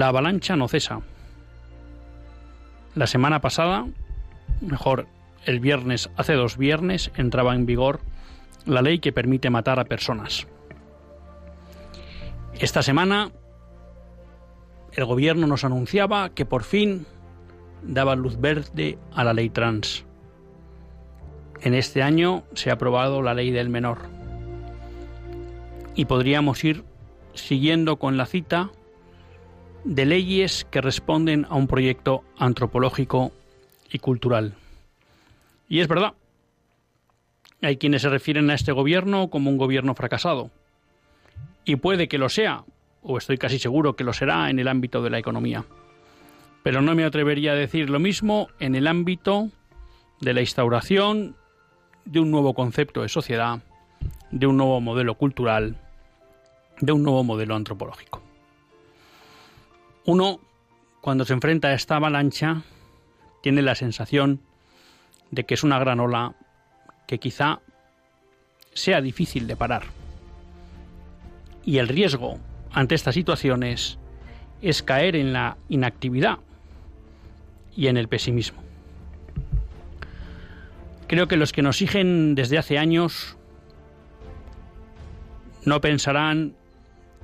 La avalancha no cesa. La semana pasada, mejor, el viernes, hace dos viernes, entraba en vigor la ley que permite matar a personas. Esta semana, el gobierno nos anunciaba que por fin daba luz verde a la ley trans. En este año se ha aprobado la ley del menor. Y podríamos ir siguiendo con la cita de leyes que responden a un proyecto antropológico y cultural. Y es verdad, hay quienes se refieren a este gobierno como un gobierno fracasado. Y puede que lo sea, o estoy casi seguro que lo será en el ámbito de la economía. Pero no me atrevería a decir lo mismo en el ámbito de la instauración de un nuevo concepto de sociedad, de un nuevo modelo cultural, de un nuevo modelo antropológico. Uno, cuando se enfrenta a esta avalancha, tiene la sensación de que es una gran ola que quizá sea difícil de parar. Y el riesgo ante estas situaciones es caer en la inactividad y en el pesimismo. Creo que los que nos siguen desde hace años no pensarán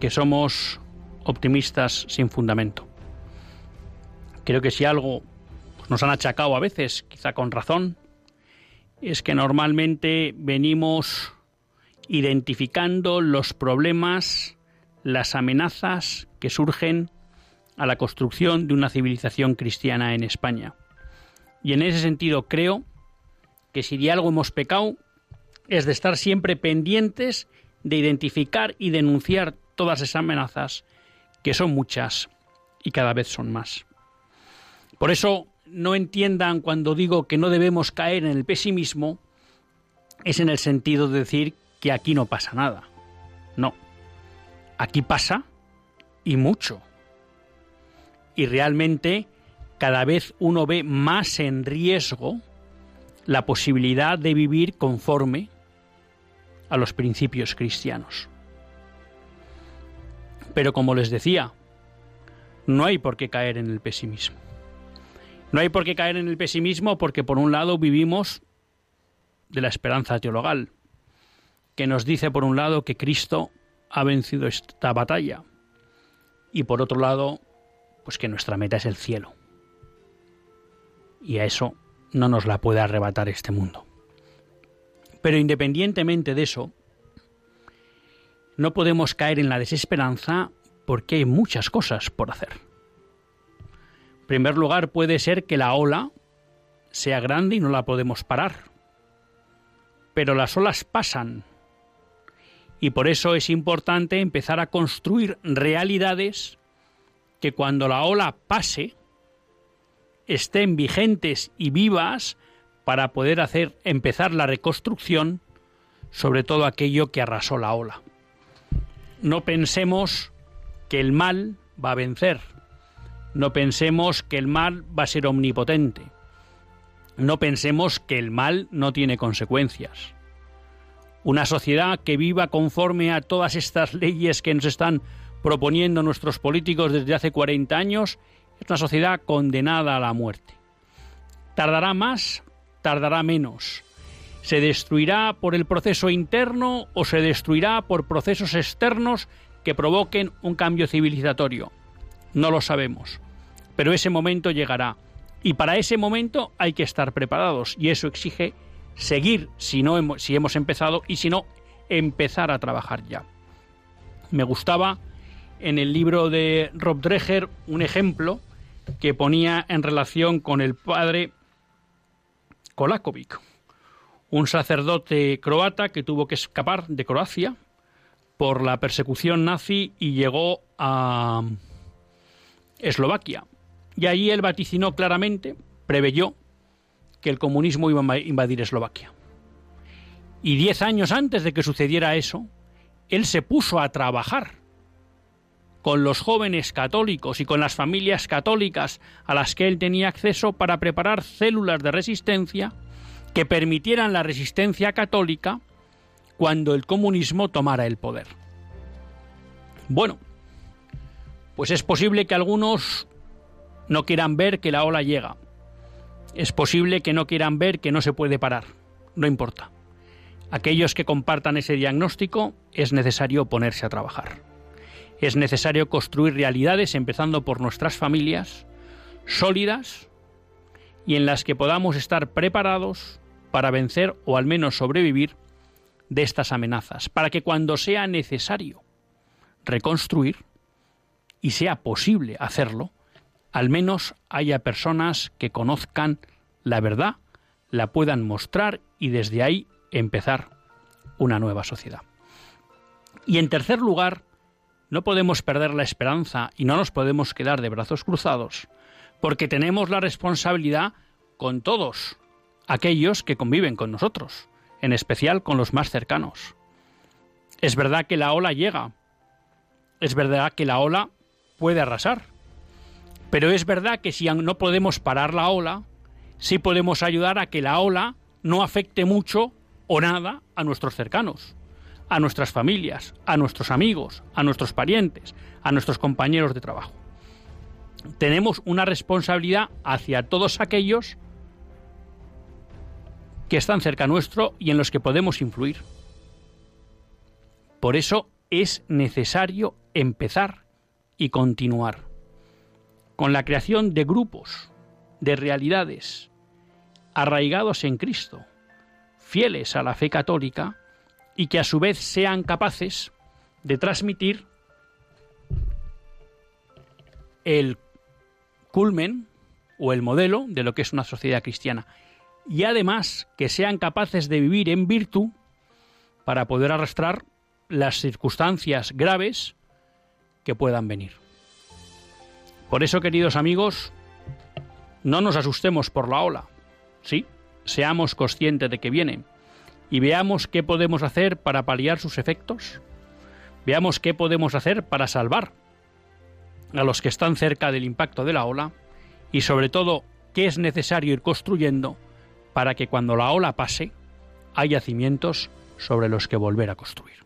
que somos optimistas sin fundamento. Creo que si algo nos han achacado a veces, quizá con razón, es que normalmente venimos identificando los problemas, las amenazas que surgen a la construcción de una civilización cristiana en España. Y en ese sentido creo que si de algo hemos pecado es de estar siempre pendientes de identificar y denunciar todas esas amenazas que son muchas y cada vez son más. Por eso no entiendan cuando digo que no debemos caer en el pesimismo, es en el sentido de decir que aquí no pasa nada. No, aquí pasa y mucho. Y realmente cada vez uno ve más en riesgo la posibilidad de vivir conforme a los principios cristianos. Pero como les decía, no hay por qué caer en el pesimismo. No hay por qué caer en el pesimismo porque por un lado vivimos de la esperanza teologal, que nos dice por un lado que Cristo ha vencido esta batalla y por otro lado, pues que nuestra meta es el cielo. Y a eso no nos la puede arrebatar este mundo. Pero independientemente de eso, no podemos caer en la desesperanza porque hay muchas cosas por hacer. En primer lugar, puede ser que la ola sea grande y no la podemos parar. Pero las olas pasan. Y por eso es importante empezar a construir realidades que cuando la ola pase estén vigentes y vivas para poder hacer empezar la reconstrucción sobre todo aquello que arrasó la ola no pensemos que el mal va a vencer. No pensemos que el mal va a ser omnipotente. No pensemos que el mal no tiene consecuencias. Una sociedad que viva conforme a todas estas leyes que nos están proponiendo nuestros políticos desde hace 40 años es una sociedad condenada a la muerte. Tardará más, tardará menos ¿Se destruirá por el proceso interno o se destruirá por procesos externos que provoquen un cambio civilizatorio? No lo sabemos, pero ese momento llegará Y para ese momento hay que estar preparados y eso exige seguir si, no hemos, si hemos empezado y si no, empezar a trabajar ya. Me gustaba en el libro de Rob Dreher un ejemplo que ponía en relación con el padre Kolakovic, un sacerdote croata que tuvo que escapar de Croacia por la persecución nazi y llegó a Eslovaquia. Y allí él vaticinó claramente, preveyó, que el comunismo iba a invadir Eslovaquia. Y diez años antes de que sucediera eso, él se puso a trabajar con los jóvenes católicos y con las familias católicas a las que él tenía acceso para preparar células de resistencia que permitieran la resistencia católica cuando el comunismo tomara el poder. Bueno, pues es posible que algunos no quieran ver que la ola llega. Es posible que no quieran ver que no se puede parar. No importa. Aquellos que compartan ese diagnóstico es necesario ponerse a trabajar. Es necesario construir realidades empezando por nuestras familias sólidas y en las que podamos estar preparados para vencer o al menos sobrevivir de estas amenazas, para que cuando sea necesario reconstruir y sea posible hacerlo, al menos haya personas que conozcan la verdad, la puedan mostrar y desde ahí empezar una nueva sociedad. Y en tercer lugar, no podemos perder la esperanza y no nos podemos quedar de brazos cruzados, porque tenemos la responsabilidad con todos aquellos que conviven con nosotros, en especial con los más cercanos. Es verdad que la ola llega, es verdad que la ola puede arrasar, pero es verdad que si no podemos parar la ola, sí podemos ayudar a que la ola no afecte mucho o nada a nuestros cercanos, a nuestras familias, a nuestros amigos, a nuestros parientes, a nuestros compañeros de trabajo. Tenemos una responsabilidad hacia todos aquellos que están cerca nuestro y en los que podemos influir. Por eso es necesario empezar y continuar con la creación de grupos, de realidades arraigados en Cristo, fieles a la fe católica y que a su vez sean capaces de transmitir el culmen o el modelo de lo que es una sociedad cristiana y además que sean capaces de vivir en virtud para poder arrastrar las circunstancias graves que puedan venir. Por eso, queridos amigos, no nos asustemos por la ola. Sí, seamos conscientes de que viene y veamos qué podemos hacer para paliar sus efectos. Veamos qué podemos hacer para salvar a los que están cerca del impacto de la ola y sobre todo qué es necesario ir construyendo para que cuando la ola pase haya cimientos sobre los que volver a construir.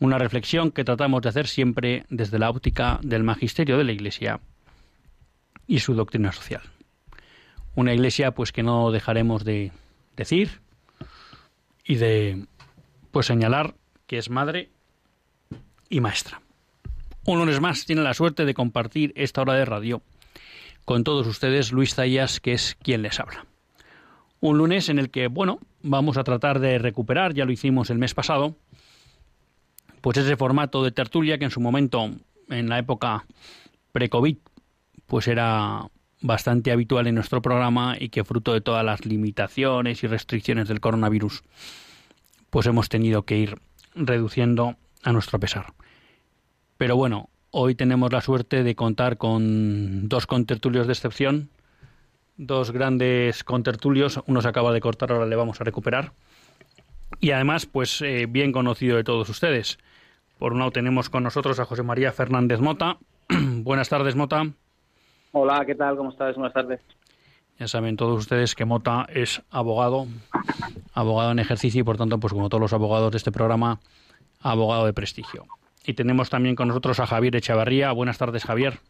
una reflexión que tratamos de hacer siempre desde la óptica del magisterio de la Iglesia y su doctrina social. Una Iglesia pues que no dejaremos de decir y de pues señalar que es madre y maestra. Un lunes más tiene la suerte de compartir esta hora de radio con todos ustedes Luis Zayas, que es quien les habla. Un lunes en el que, bueno, vamos a tratar de recuperar, ya lo hicimos el mes pasado, pues ese formato de tertulia que en su momento, en la época pre-COVID, pues era bastante habitual en nuestro programa y que fruto de todas las limitaciones y restricciones del coronavirus, pues hemos tenido que ir reduciendo a nuestro pesar. Pero bueno, hoy tenemos la suerte de contar con dos contertulios de excepción, dos grandes contertulios, uno se acaba de cortar, ahora le vamos a recuperar. Y además, pues eh, bien conocido de todos ustedes. Por un lado tenemos con nosotros a José María Fernández Mota. Buenas tardes, Mota. Hola, ¿qué tal? ¿Cómo estás? Buenas tardes. Ya saben todos ustedes que Mota es abogado, abogado en ejercicio y por tanto, pues como todos los abogados de este programa, abogado de prestigio. Y tenemos también con nosotros a Javier Echavarría. Buenas tardes, Javier.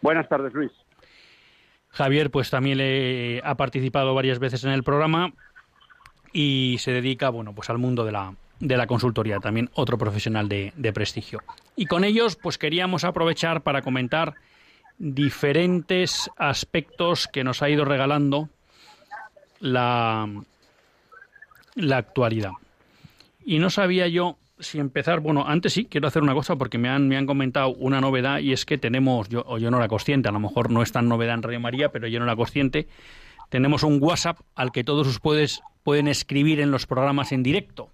Buenas tardes, Luis. Javier, pues también le ha participado varias veces en el programa y se dedica, bueno, pues al mundo de la, de la consultoría, también otro profesional de, de prestigio. Y con ellos, pues queríamos aprovechar para comentar diferentes aspectos que nos ha ido regalando la, la actualidad. Y no sabía yo si empezar, bueno, antes sí, quiero hacer una cosa porque me han, me han comentado una novedad y es que tenemos, yo, o yo no era consciente, a lo mejor no es tan novedad en Radio María, pero yo no era consciente, tenemos un WhatsApp al que todos ustedes pueden escribir en los programas en directo.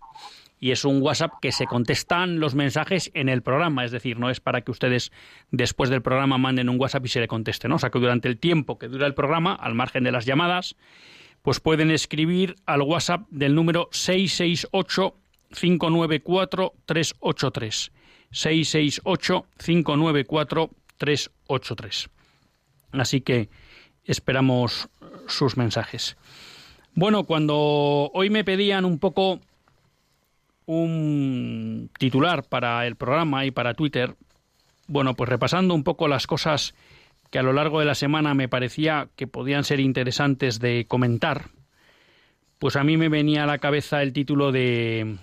Y es un WhatsApp que se contestan los mensajes en el programa, es decir, no es para que ustedes después del programa manden un WhatsApp y se le conteste, ¿no? O sea, que durante el tiempo que dura el programa, al margen de las llamadas, pues pueden escribir al WhatsApp del número 668 594-383. 668-594-383. Así que esperamos sus mensajes. Bueno, cuando hoy me pedían un poco un titular para el programa y para Twitter, bueno, pues repasando un poco las cosas que a lo largo de la semana me parecía que podían ser interesantes de comentar, pues a mí me venía a la cabeza el título de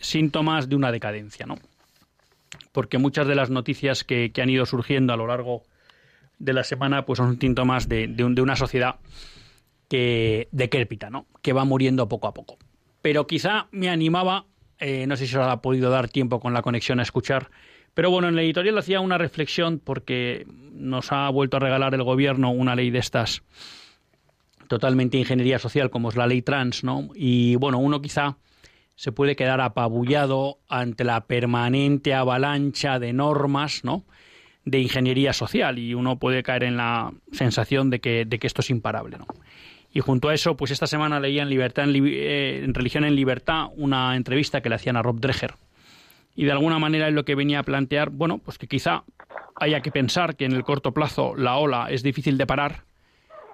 síntomas de una decadencia, ¿no? Porque muchas de las noticias que, han ido surgiendo a lo largo de la semana pues son síntomas de, de, una sociedad que decrépita, ¿no? Que va muriendo poco a poco. Pero quizá me animaba, eh, no sé si os ha podido dar tiempo con la conexión a escuchar, pero bueno, en la editorial hacía una reflexión porque nos ha vuelto a regalar el gobierno una ley de estas totalmente ingeniería social como es la ley trans, ¿no? Y bueno, uno quizá se puede quedar apabullado ante la permanente avalancha de normas, ¿no? de ingeniería social y uno puede caer en la sensación de que, de que esto es imparable. ¿no? Y junto a eso, pues esta semana leía en, Libertad, eh, en, Religión en Libertad una entrevista que le hacían a Rob Dreher. Y de alguna manera es lo que venía a plantear, bueno, pues que quizá haya que pensar que en el corto plazo la ola es difícil de parar,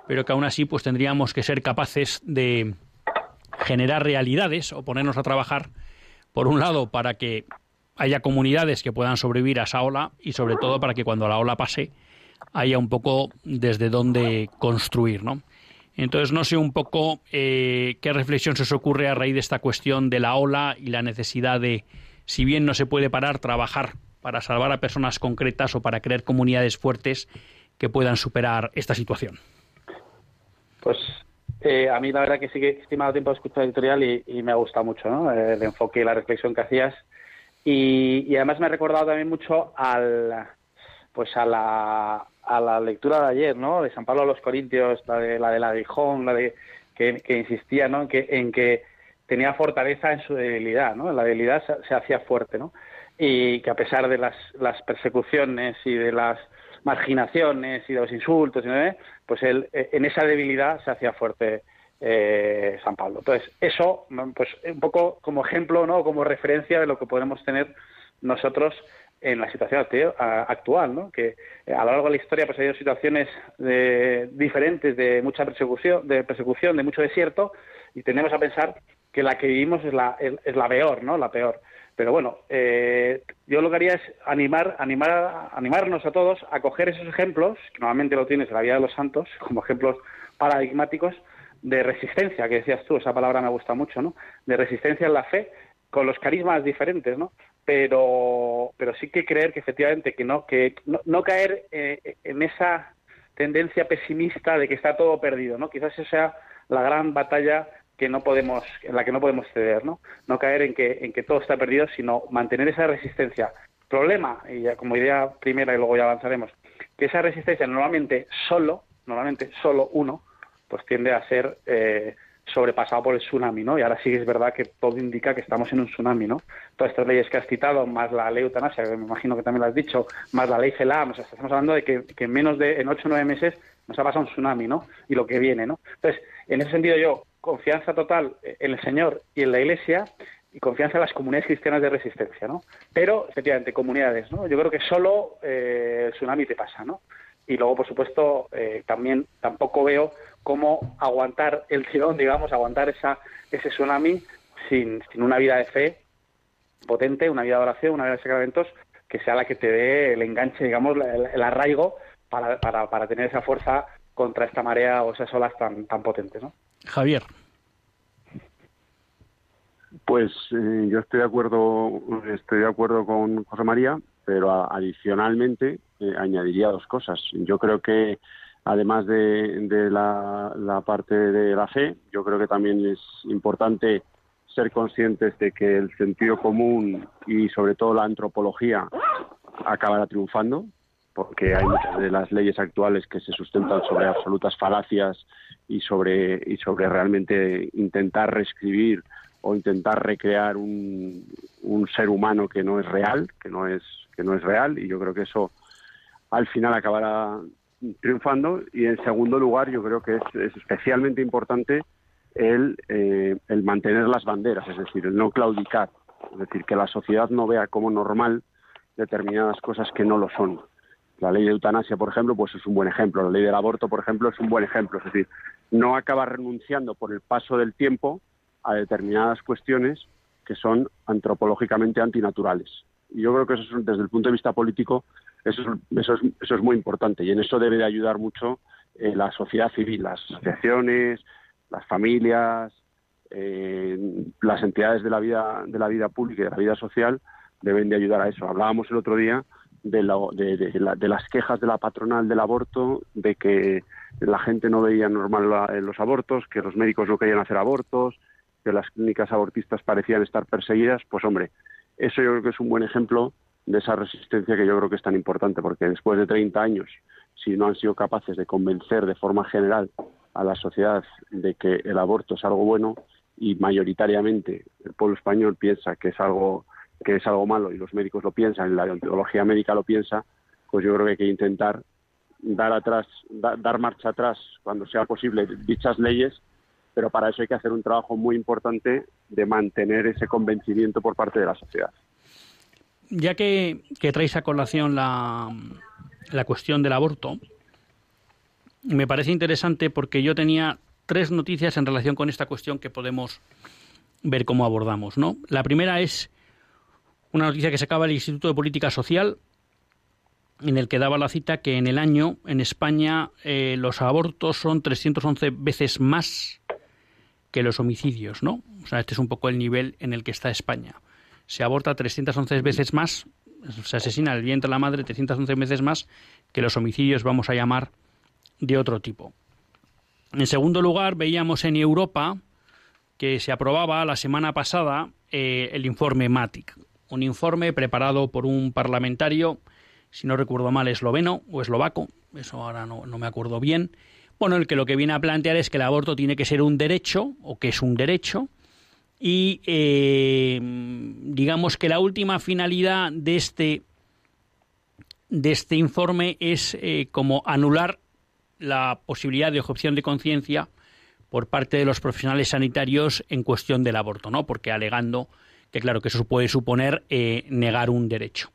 pero que aún así pues tendríamos que ser capaces de, generar realidades o ponernos a trabajar, por un lado, para que haya comunidades que puedan sobrevivir a esa ola y sobre todo para que cuando la ola pase haya un poco desde dónde construir, ¿no? Entonces no sé un poco eh, qué reflexión se os ocurre a raíz de esta cuestión de la ola y la necesidad de, si bien no se puede parar, trabajar para salvar a personas concretas o para crear comunidades fuertes que puedan superar esta situación. Pues eh, a mí la verdad que sí que he estimado tiempo de escuchar la editorial y, me ha gustado mucho ¿no? el enfoque y la reflexión que hacías. Y, además me ha recordado también mucho al, pues a la, a la lectura de ayer, ¿no? De San Pablo a los Corintios, la de la de la la de que, insistía, ¿no? En que, en que tenía fortaleza en su debilidad, ¿no? La debilidad se, hacía fuerte, ¿no? Y que a pesar de las, las persecuciones y de las marginaciones y de los insultos, pues él, eh, en esa debilidad se hacía fuerte eh, San Pablo. Entonces, eso, pues un poco como ejemplo, ¿no? como referencia de lo que podemos tener nosotros en la situación actual, ¿no? que a lo largo de la historia pues ha habido situaciones diferentes de mucha persecución, de persecución, de mucho desierto, y tenemos a pensar que la que vivimos es la, es la peor, ¿no? La peor. Pero bueno, eh, yo lo que haría es animar, animar, animarnos a todos a coger esos ejemplos, que normalmente lo tienes en la vida de los santos, como ejemplos paradigmáticos de resistencia, que decías tú, esa palabra me gusta mucho, ¿no? De resistencia en la fe, con los carismas diferentes, ¿no? Pero, pero sí que creer que efectivamente que no, que no, caer eh, en esa tendencia pesimista de que está todo perdido, ¿no? Quizás esa sea la gran batalla que no podemos, en la que no podemos ceder, ¿no? No caer en que, en que todo está perdido, sino mantener esa resistencia. Problema, y ya como idea primera y luego ya avanzaremos, que esa resistencia normalmente solo, normalmente solo uno, pues tiende a ser eh, sobrepasado por el tsunami, ¿no? Y ahora sí es verdad que todo indica que estamos en un tsunami, ¿no? Todas estas leyes que has citado, más la ley eutanasia, que me imagino que también lo has dicho, más la ley CELAM, o sea, estamos hablando de que, que en menos de, en ocho o nueve meses nos ha pasado un tsunami, ¿no? Y lo que viene, ¿no? Entonces, en ese sentido yo, confianza total en el Señor y en la Iglesia y confianza en las comunidades cristianas de resistencia, ¿no? Pero, efectivamente, comunidades, ¿no? Yo creo que solo eh, el tsunami te pasa, ¿no? Y luego, por supuesto, eh, también tampoco veo cómo aguantar el tirón, digamos, aguantar esa, ese tsunami sin, sin una vida de fe potente, una vida de oración, una vida de sacramentos, que sea la que te dé el enganche, digamos, el, arraigo para, para, para tener esa fuerza contra esta marea o esas olas tan, tan potentes, ¿no? Javier. Pues eh, yo estoy de acuerdo, estoy de acuerdo con José María, pero adicionalmente eh, añadiría dos cosas. Yo creo que además de, la, parte de la fe, yo creo que también es importante ser conscientes de que el sentido común y sobre todo la antropología acabará triunfando, porque hay muchas de las leyes actuales que se sustentan sobre absolutas falacias y sobre, y sobre realmente intentar reescribir o intentar recrear un, un ser humano que no es real, que no es, que no es real, y yo creo que eso al final acabará triunfando. Y en segundo lugar, yo creo que es, especialmente importante el, eh, el mantener las banderas, es decir, el no claudicar, es decir, que la sociedad no vea como normal determinadas cosas que no lo son. La ley de eutanasia, por ejemplo, pues es un buen ejemplo. La ley del aborto, por ejemplo, es un buen ejemplo. Es decir, no acaba renunciando por el paso del tiempo a determinadas cuestiones que son antropológicamente antinaturales. Y yo creo que eso es, desde el punto de vista político eso es, eso eso es muy importante y en eso debe de ayudar mucho eh, la sociedad civil, las asociaciones, las familias, eh, las entidades de la vida de la vida pública y de la vida social deben de ayudar a eso. Hablábamos el otro día de, de, las quejas de la patronal del aborto, de que la gente no veía normal los abortos, que los médicos no querían hacer abortos, que las clínicas abortistas parecían estar perseguidas, pues hombre, eso yo creo que es un buen ejemplo de esa resistencia que yo creo que es tan importante, porque después de 30 años, si no han sido capaces de convencer de forma general a la sociedad de que el aborto es algo bueno y mayoritariamente el pueblo español piensa que es algo que es algo malo y los médicos lo piensan, la ontología médica lo piensa, pues yo creo que hay que intentar dar atrás, dar marcha atrás cuando sea posible dichas leyes, pero para eso hay que hacer un trabajo muy importante de mantener ese convencimiento por parte de la sociedad. Ya que, que traes a colación la, la cuestión del aborto, me parece interesante porque yo tenía tres noticias en relación con esta cuestión que podemos ver cómo abordamos, ¿no? La primera es una noticia que sacaba el Instituto de Política Social, en el que daba la cita que en el año en España eh, los abortos son 311 veces más que los homicidios, ¿no? O sea, este es un poco el nivel en el que está España. Se aborta 311 veces más, se asesina el vientre de la madre 311 veces más que los homicidios, vamos a llamar, de otro tipo. En segundo lugar, veíamos en Europa que se aprobaba la semana pasada eh, el informe MATIC, un informe preparado por un parlamentario, si no recuerdo mal, esloveno o eslovaco, eso ahora no, me acuerdo bien, bueno, el que lo que viene a plantear es que el aborto tiene que ser un derecho, o que es un derecho, y eh, digamos que la última finalidad de este, de este informe es eh, como anular la posibilidad de objeción de conciencia por parte de los profesionales sanitarios en cuestión del aborto, ¿no? Porque alegando que claro que eso puede suponer eh, negar un derecho.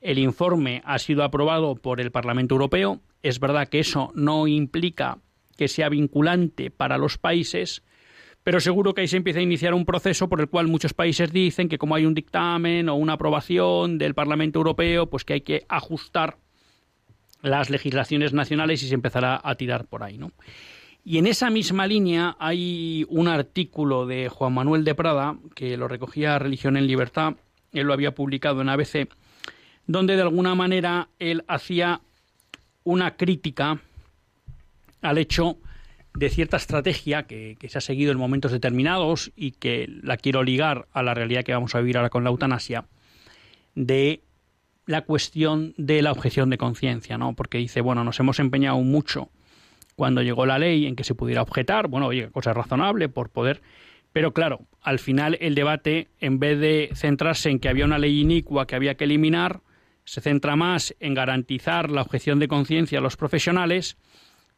El informe ha sido aprobado por el Parlamento Europeo. Es verdad que eso no implica que sea vinculante para los países, pero seguro que ahí se empieza a iniciar un proceso por el cual muchos países dicen que como hay un dictamen o una aprobación del Parlamento Europeo, pues que hay que ajustar las legislaciones nacionales y se empezará a tirar por ahí, ¿no? Y en esa misma línea hay un artículo de Juan Manuel de Prada, que lo recogía Religión en Libertad, él lo había publicado en ABC, donde de alguna manera él hacía una crítica al hecho de cierta estrategia que, se ha seguido en momentos determinados y que la quiero ligar a la realidad que vamos a vivir ahora con la eutanasia, de la cuestión de la objeción de conciencia, ¿no? Porque dice, bueno, nos hemos empeñado mucho cuando llegó la ley en que se pudiera objetar, bueno, cosa razonable por poder, pero claro, al final el debate, en vez de centrarse en que había una ley inicua que había que eliminar, se centra más en garantizar la objeción de conciencia a los profesionales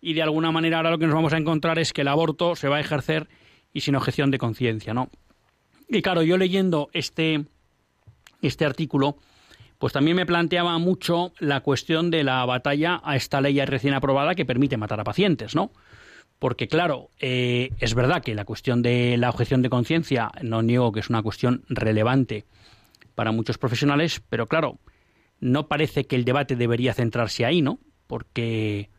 y de alguna manera ahora lo que nos vamos a encontrar es que el aborto se va a ejercer y sin objeción de conciencia, ¿no? Y claro, yo leyendo este, este artículo, pues también me planteaba mucho la cuestión de la batalla a esta ley recién aprobada que permite matar a pacientes, ¿no? Porque claro, eh, es verdad que la cuestión de la objeción de conciencia, no niego que es una cuestión relevante para muchos profesionales, pero claro, no parece que el debate debería centrarse ahí, ¿no? Porque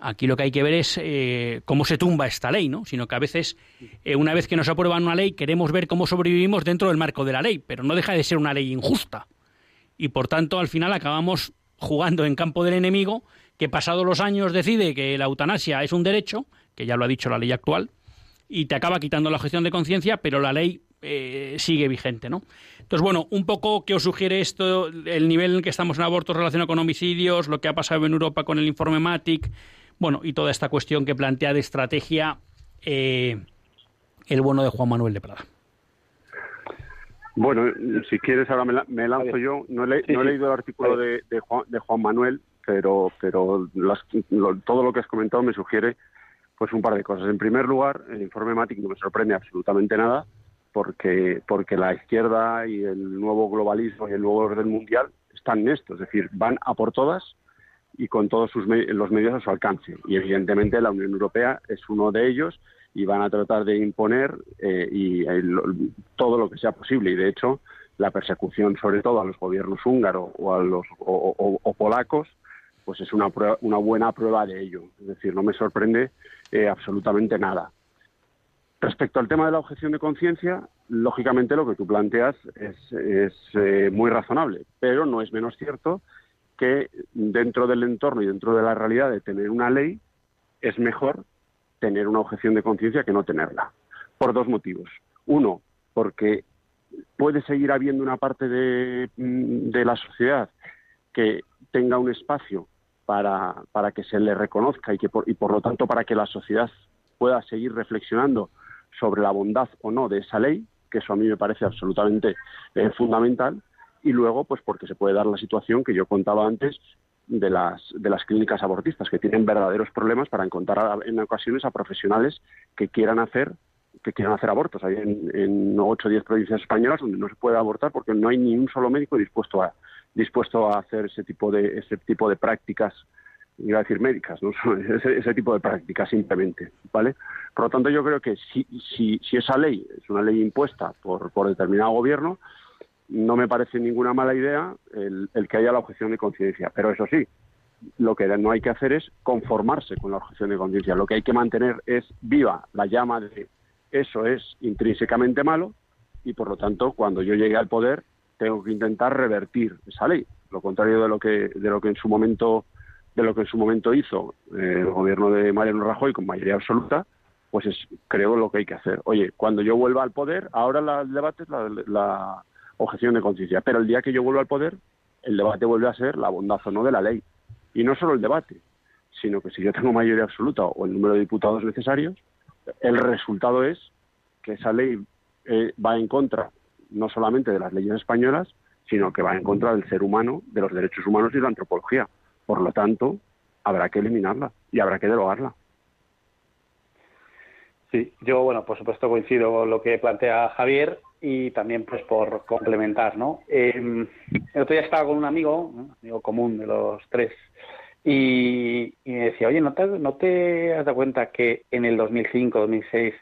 Aquí lo que hay que ver es eh, cómo se tumba esta ley, ¿no? Sino que a veces, eh, una vez que nos aprueban una ley, queremos ver cómo sobrevivimos dentro del marco de la ley, pero no deja de ser una ley injusta. Y por tanto, al final acabamos jugando en campo del enemigo, que pasados los años decide que la eutanasia es un derecho, que ya lo ha dicho la ley actual, y te acaba quitando la gestión de conciencia, pero la ley eh, sigue vigente, ¿no? Entonces, bueno, un poco qué os sugiere esto, el nivel en que estamos en abortos relacionado con homicidios, lo que ha pasado en Europa con el informe MATIC, bueno, y toda esta cuestión que plantea de estrategia eh, el bueno de Juan Manuel de Prada. Bueno, si quieres ahora me, lanzo yo. No he, leído el artículo de, Juan, Manuel, pero, pero todo lo que has comentado me sugiere pues un par de cosas. En primer lugar, el informe MATIC no me sorprende absolutamente nada, porque, porque la izquierda y el nuevo globalismo y el nuevo orden mundial están en esto, es decir, van a por todas y con todos sus los medios a su alcance. Y evidentemente la Unión Europea es uno de ellos y van a tratar de imponer eh, y, eh, todo lo que sea posible. Y de hecho, la persecución, sobre todo a los gobiernos húngaros o a los o, polacos, pues es una, una buena prueba de ello. Es decir, no me sorprende eh, absolutamente nada. Respecto al tema de la objeción de conciencia, lógicamente lo que tú planteas es, es muy razonable, pero no es menos cierto que dentro del entorno y dentro de la realidad de tener una ley es mejor tener una objeción de conciencia que no tenerla. Por dos motivos. Uno, porque puede seguir habiendo una parte de, mm, la sociedad que tenga un espacio para, para, que se le reconozca y, que por, y por lo tanto para que la sociedad pueda seguir reflexionando sobre la bondad o no de esa ley, que eso a mí me parece absolutamente eh, fundamental y luego pues porque se puede dar la situación que yo contaba antes de las de las clínicas abortistas que tienen verdaderos problemas para encontrar en ocasiones a profesionales que quieran hacer que quieran hacer abortos. Hay en, en 8 o 10 provincias españolas donde no se puede abortar porque no hay ni un solo médico dispuesto a dispuesto a hacer ese tipo de ese tipo de prácticas iba a decir médicas, ¿no? ese, tipo de prácticas simplemente, ¿vale? Por lo tanto, yo creo que si, si, si esa ley es una ley impuesta por, por determinado gobierno, no me parece ninguna mala idea el, que haya la objeción de conciencia. Pero eso sí, lo que no hay que hacer es conformarse con la objeción de conciencia. Lo que hay que mantener es viva la llama de eso es intrínsecamente malo y por lo tanto cuando yo llegue al poder tengo que intentar revertir esa ley. Lo contrario de lo que de lo que en su momento de lo que en su momento hizo eh, el gobierno de Mariano Rajoy con mayoría absoluta, pues es creo lo que hay que hacer. Oye, cuando yo vuelva al poder, ahora el debate es la objeción de conciencia. Pero el día que yo vuelva al poder, el debate vuelve a ser la bondad o no de la ley. Y no solo el debate, sino que si yo tengo mayoría absoluta o el número de diputados necesarios, el resultado es que esa ley eh, va en contra no solamente de las leyes españolas, sino que va en contra del ser humano, de los derechos humanos y de la antropología. Por lo tanto, habrá que eliminarla y habrá que derogarla. Sí, yo, bueno, por supuesto coincido con lo que plantea Javier y también pues por complementar, ¿no? Eh, el otro día estaba con un amigo, un amigo común de los tres, y, me decía, oye, ¿no te, ¿no te has dado cuenta que en el 2005, 2006,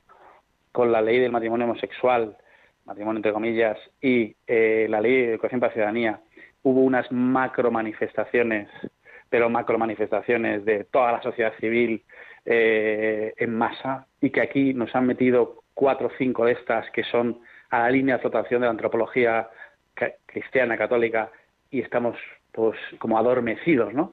con la ley del matrimonio homosexual, matrimonio entre comillas, y eh, la ley de educación para ciudadanía, hubo unas macro manifestaciones, pero macro manifestaciones de toda la sociedad civil eh, en masa, y que aquí nos han metido cuatro o cinco de estas que son a la línea de flotación de la antropología cristiana, católica, y estamos pues como adormecidos, ¿no?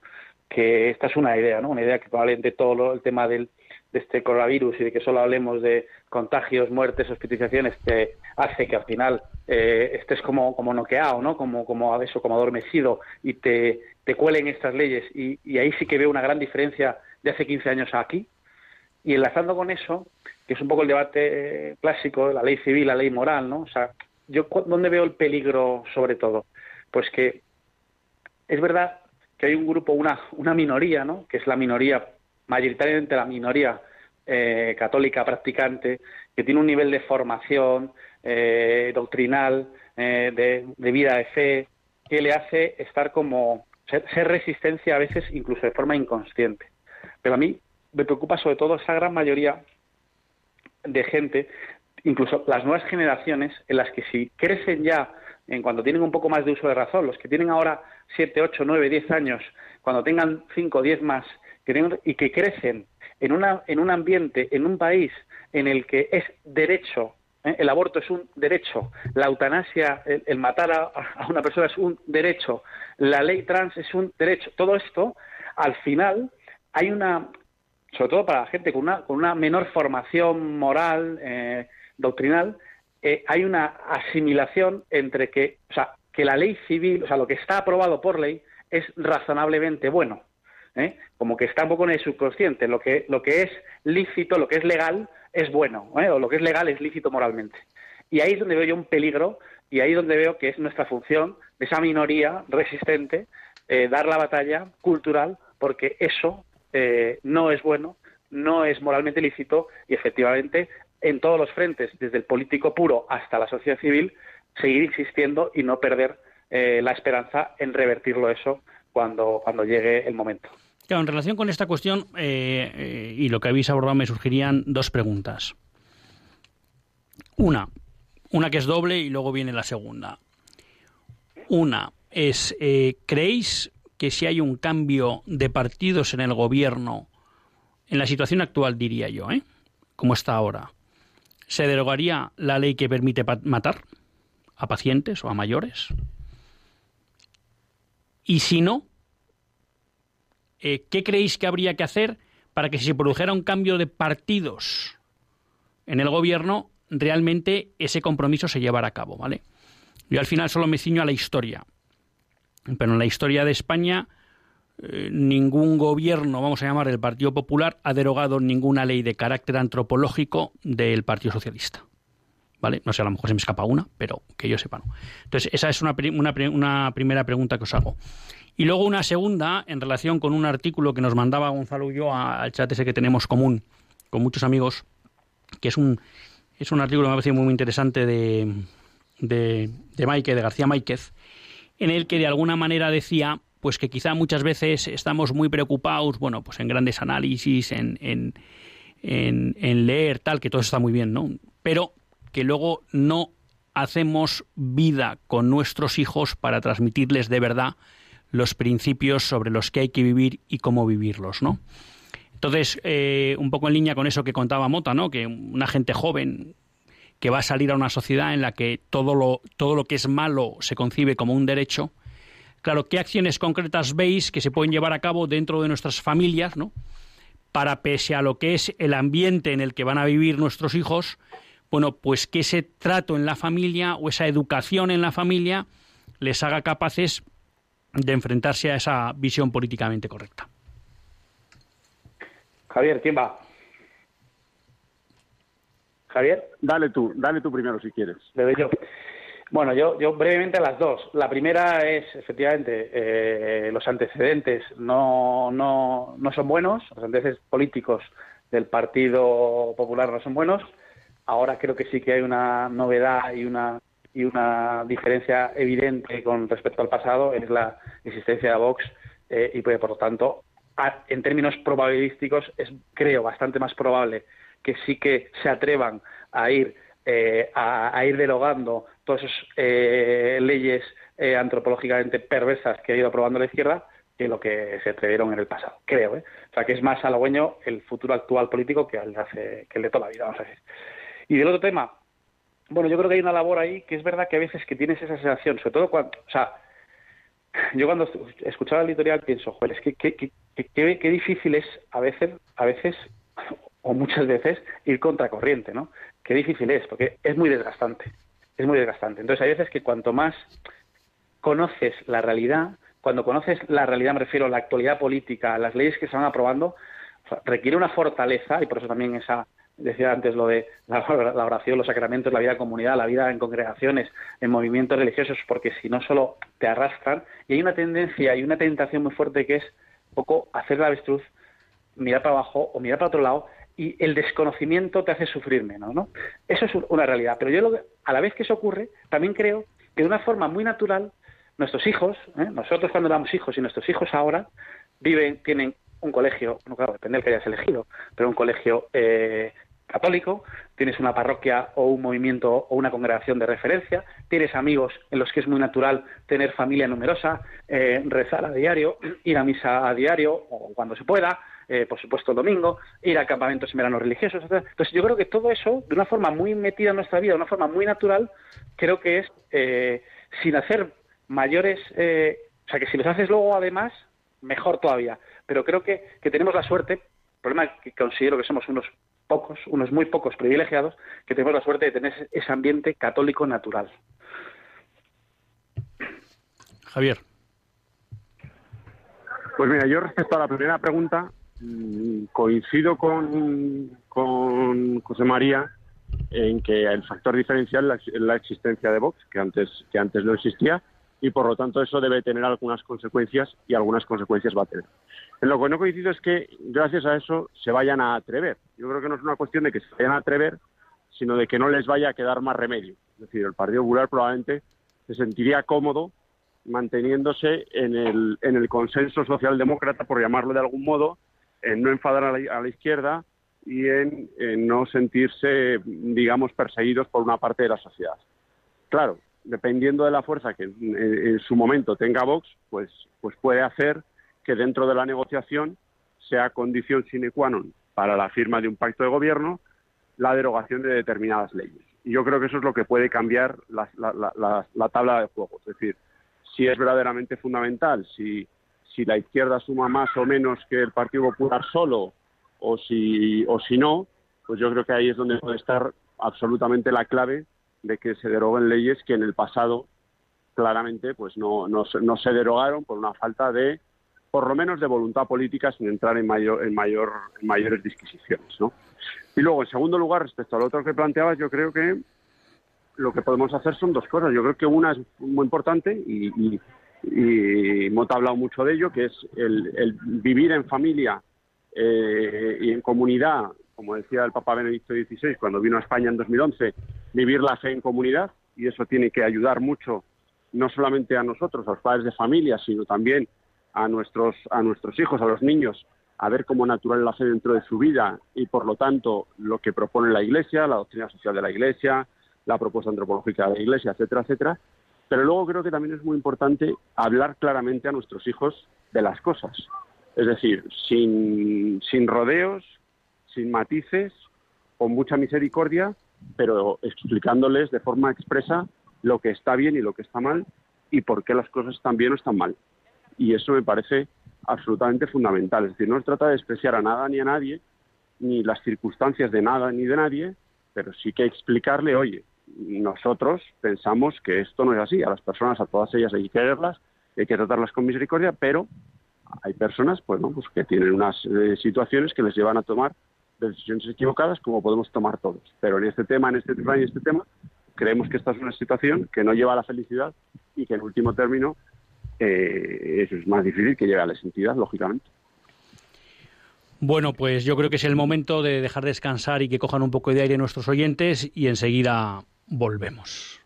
que esta es una idea, ¿no? Una idea que probablemente todo el tema del, de este coronavirus y de que solo hablemos de contagios, muertes, hospitalizaciones, te hace que al final eh, estés como, como noqueado, ¿no? Como, como eso, como adormecido y te, te cuelen estas leyes. Y, ahí sí que veo una gran diferencia de hace 15 años aquí. Y enlazando con eso, que es un poco el debate clásico, la ley civil, la ley moral, ¿no? O sea, yo dónde veo el peligro sobre todo, pues que es verdad que hay un grupo, una, una minoría, ¿no? Que es la minoría mayoritariamente la minoría eh, católica practicante, que tiene un nivel de formación eh, doctrinal, eh, de, vida de fe, que le hace estar como ser, resistencia a veces incluso de forma inconsciente. Pero a mí me preocupa sobre todo esa gran mayoría de gente, incluso las nuevas generaciones, en las que si crecen ya en cuando tienen un poco más de uso de razón, los que tienen ahora 7, 8, 9, 10 años, cuando tengan 5 o 10 más, y que crecen en, una, en un ambiente, en un país en el que es derecho, ¿eh? el aborto es un derecho, la eutanasia, el, matar a, una persona es un derecho, la ley trans es un derecho, todo esto, al final hay una, sobre todo para la gente con una, con una menor formación moral, eh, doctrinal, eh, hay una asimilación entre que, o sea, que la ley civil, o sea, lo que está aprobado por ley es razonablemente bueno. ¿eh? como que está un poco en el subconsciente. Lo que, lo que es lícito, lo que es legal, es bueno, o lo que es legal es lícito moralmente. Y ahí es donde veo yo un peligro y ahí es donde veo que es nuestra función de esa minoría resistente dar la batalla cultural porque eso no es bueno, no es moralmente lícito y efectivamente en todos los frentes, desde el político puro hasta la sociedad civil, seguir insistiendo y no perder la esperanza en revertirlo eso cuando, cuando llegue el momento. Claro, en relación con esta cuestión eh, eh, y lo que habéis abordado me surgirían dos preguntas. Una, una que es doble y luego viene la segunda. Una es, eh, ¿creéis que si hay un cambio de partidos en el gobierno, en la situación actual diría yo, ¿eh? como está ahora, se derogaría la ley que permite matar a pacientes o a mayores? Y si no, eh, ¿qué creéis que habría que hacer para que si se produjera un cambio de partidos en el gobierno, realmente ese compromiso se llevara a cabo, ¿vale? Yo al final solo me ciño a la historia. Pero en la historia de España, eh, ningún gobierno, vamos a llamar el Partido Popular, ha derogado ninguna ley de carácter antropológico del Partido Socialista. ¿Vale? No sé, a lo mejor se me escapa una, pero que yo sepa no. Entonces, esa es una, una, primera pregunta que os hago. Y luego una segunda en relación con un artículo que nos mandaba Gonzalo y yo al chat ese que tenemos común con muchos amigos, que es un, es un artículo que me ha parecido muy, interesante de, de, de Maike, de García Máiquez, en el que de alguna manera decía pues que quizá muchas veces estamos muy preocupados, bueno, pues en grandes análisis, en, en, en, en leer, tal, que todo está muy bien, ¿no? Pero que luego no hacemos vida con nuestros hijos para transmitirles de verdad los principios sobre los que hay que vivir y cómo vivirlos, ¿no? Entonces, eh, un poco en línea con eso que contaba Mota, ¿no? Que una gente joven que va a salir a una sociedad en la que todo lo, todo lo que es malo se concibe como un derecho. Claro, ¿qué acciones concretas veis que se pueden llevar a cabo dentro de nuestras familias, ¿no? Para, pese a lo que es el ambiente en el que van a vivir nuestros hijos, bueno, pues que ese trato en la familia o esa educación en la familia les haga capaces de enfrentarse a esa visión políticamente correcta. Javier, ¿quién va? Javier. Dale tú, dale tú primero si quieres. Le yo. Bueno, yo, yo brevemente las dos. La primera es, efectivamente, eh, los antecedentes no, no, no son buenos, los antecedentes políticos del Partido Popular no son buenos. Ahora creo que sí que hay una novedad y una y una diferencia evidente con respecto al pasado es la existencia de Vox eh, y pues, por lo tanto en términos probabilísticos es creo bastante más probable que sí que se atrevan a ir eh, a, ir derogando todas esas eh, leyes antropológicamente perversas que ha ido aprobando la izquierda que lo que se atrevieron en el pasado, creo. ¿eh? O sea, que es más halagüeño el futuro actual político que el, hace, que el de toda la vida, vamos a decir. Y del otro tema, bueno, yo creo que hay una labor ahí que es verdad que a veces que tienes esa sensación, sobre todo cuando, o sea, yo cuando escuchaba el editorial pienso, joder, es que qué difícil es a veces, a veces o muchas veces ir contracorriente, ¿no? Qué difícil es, porque es muy desgastante, es muy desgastante. Entonces hay veces que cuanto más conoces la realidad, cuando conoces la realidad me refiero a la actualidad política, las leyes que se van aprobando, requiere una fortaleza, y por eso también esa, decía antes lo de la, oración, los sacramentos, la vida en comunidad, la vida en congregaciones, en movimientos religiosos, porque si no solo te arrastran, y hay una tendencia y una tentación muy fuerte que es poco hacer la avestruz, mirar para abajo o mirar para otro lado y el desconocimiento te hace sufrir menos, ¿no? Eso es una realidad. Pero yo, a la vez que eso ocurre, también creo que de una forma muy natural, nuestros hijos, ¿eh? nosotros cuando éramos hijos y nuestros hijos ahora, viven, tienen un colegio, no claro, depende del que hayas elegido, pero un colegio eh, católico, tienes una parroquia o un movimiento o una congregación de referencia, tienes amigos en los que es muy natural tener familia numerosa, eh, rezar a diario, ir a misa a diario o cuando se pueda, eh, por supuesto el domingo, ir a campamentos en verano religiosos, etc. Entonces yo creo que todo eso, de una forma muy metida en nuestra vida, de una forma muy natural, creo que es eh, sin hacer mayores, eh, o sea que si los haces luego además, mejor todavía. Pero creo que, que tenemos la suerte, el problema es que considero que somos unos pocos, unos muy pocos privilegiados, que tenemos la suerte de tener ese ambiente católico natural. Javier. Pues mira, yo respecto a la primera pregunta, coincido con, con José María en que el factor diferencial es la existencia de Vox, que antes, que antes no existía, y por lo tanto eso debe tener algunas consecuencias y algunas consecuencias va a tener. En lo que no coincido es que gracias a eso se vayan a atrever. Yo creo que no es una cuestión de que se vayan a atrever, sino de que no les vaya a quedar más remedio. Es decir, el Partido Popular probablemente se sentiría cómodo manteniéndose en el, en el consenso socialdemócrata, por llamarlo de algún modo, en no enfadar a la, izquierda y en, no sentirse, digamos, perseguidos por una parte de la sociedad. Claro, dependiendo de la fuerza que en, su momento tenga Vox, pues, pues puede hacer que dentro de la negociación sea condición sine qua non para la firma de un pacto de gobierno la derogación de determinadas leyes. Y yo creo que eso es lo que puede cambiar la, la tabla de juego. Es decir, si es verdaderamente fundamental, si si la izquierda suma más o menos que el Partido Popular solo o si, o si no, pues yo creo que ahí es donde puede estar absolutamente la clave de que se deroguen leyes que en el pasado claramente pues no, no, no se derogaron por una falta de por lo menos de voluntad política sin entrar en mayor en mayor en mayores disquisiciones ¿no? y luego en segundo lugar respecto al otro que planteabas yo creo que lo que podemos hacer son dos cosas yo creo que una es muy importante y, y hemos hablado mucho de ello, que es el, vivir en familia eh, y en comunidad, como decía el Papa Benedicto XVI cuando vino a España en 2011, vivir la fe en comunidad, y eso tiene que ayudar mucho, no solamente a nosotros, a los padres de familia, sino también a nuestros, a nuestros hijos, a los niños, a ver cómo natural la fe dentro de su vida y, por lo tanto, lo que propone la Iglesia, la doctrina social de la Iglesia, la propuesta antropológica de la Iglesia, etcétera, etcétera, pero luego creo que también es muy importante hablar claramente a nuestros hijos de las cosas. Es decir, sin, sin rodeos, sin matices, con mucha misericordia, pero explicándoles de forma expresa lo que está bien y lo que está mal y por qué las cosas están bien o están mal. Y eso me parece absolutamente fundamental. Es decir, no se trata de despreciar a nada ni a nadie, ni las circunstancias de nada ni de nadie, pero sí que explicarle, oye, nosotros pensamos que esto no es así. A las personas, a todas ellas hay que quererlas, hay que tratarlas con misericordia, pero hay personas pues, pues que tienen unas eh, situaciones que les llevan a tomar decisiones equivocadas como podemos tomar todos. Pero en este tema, en este tema y en este tema, creemos que esta es una situación que no lleva a la felicidad y que en último término eh, eso es más difícil que llegue a la santidad, lógicamente. Bueno, pues yo creo que es el momento de dejar descansar y que cojan un poco de aire nuestros oyentes y enseguida volvemos.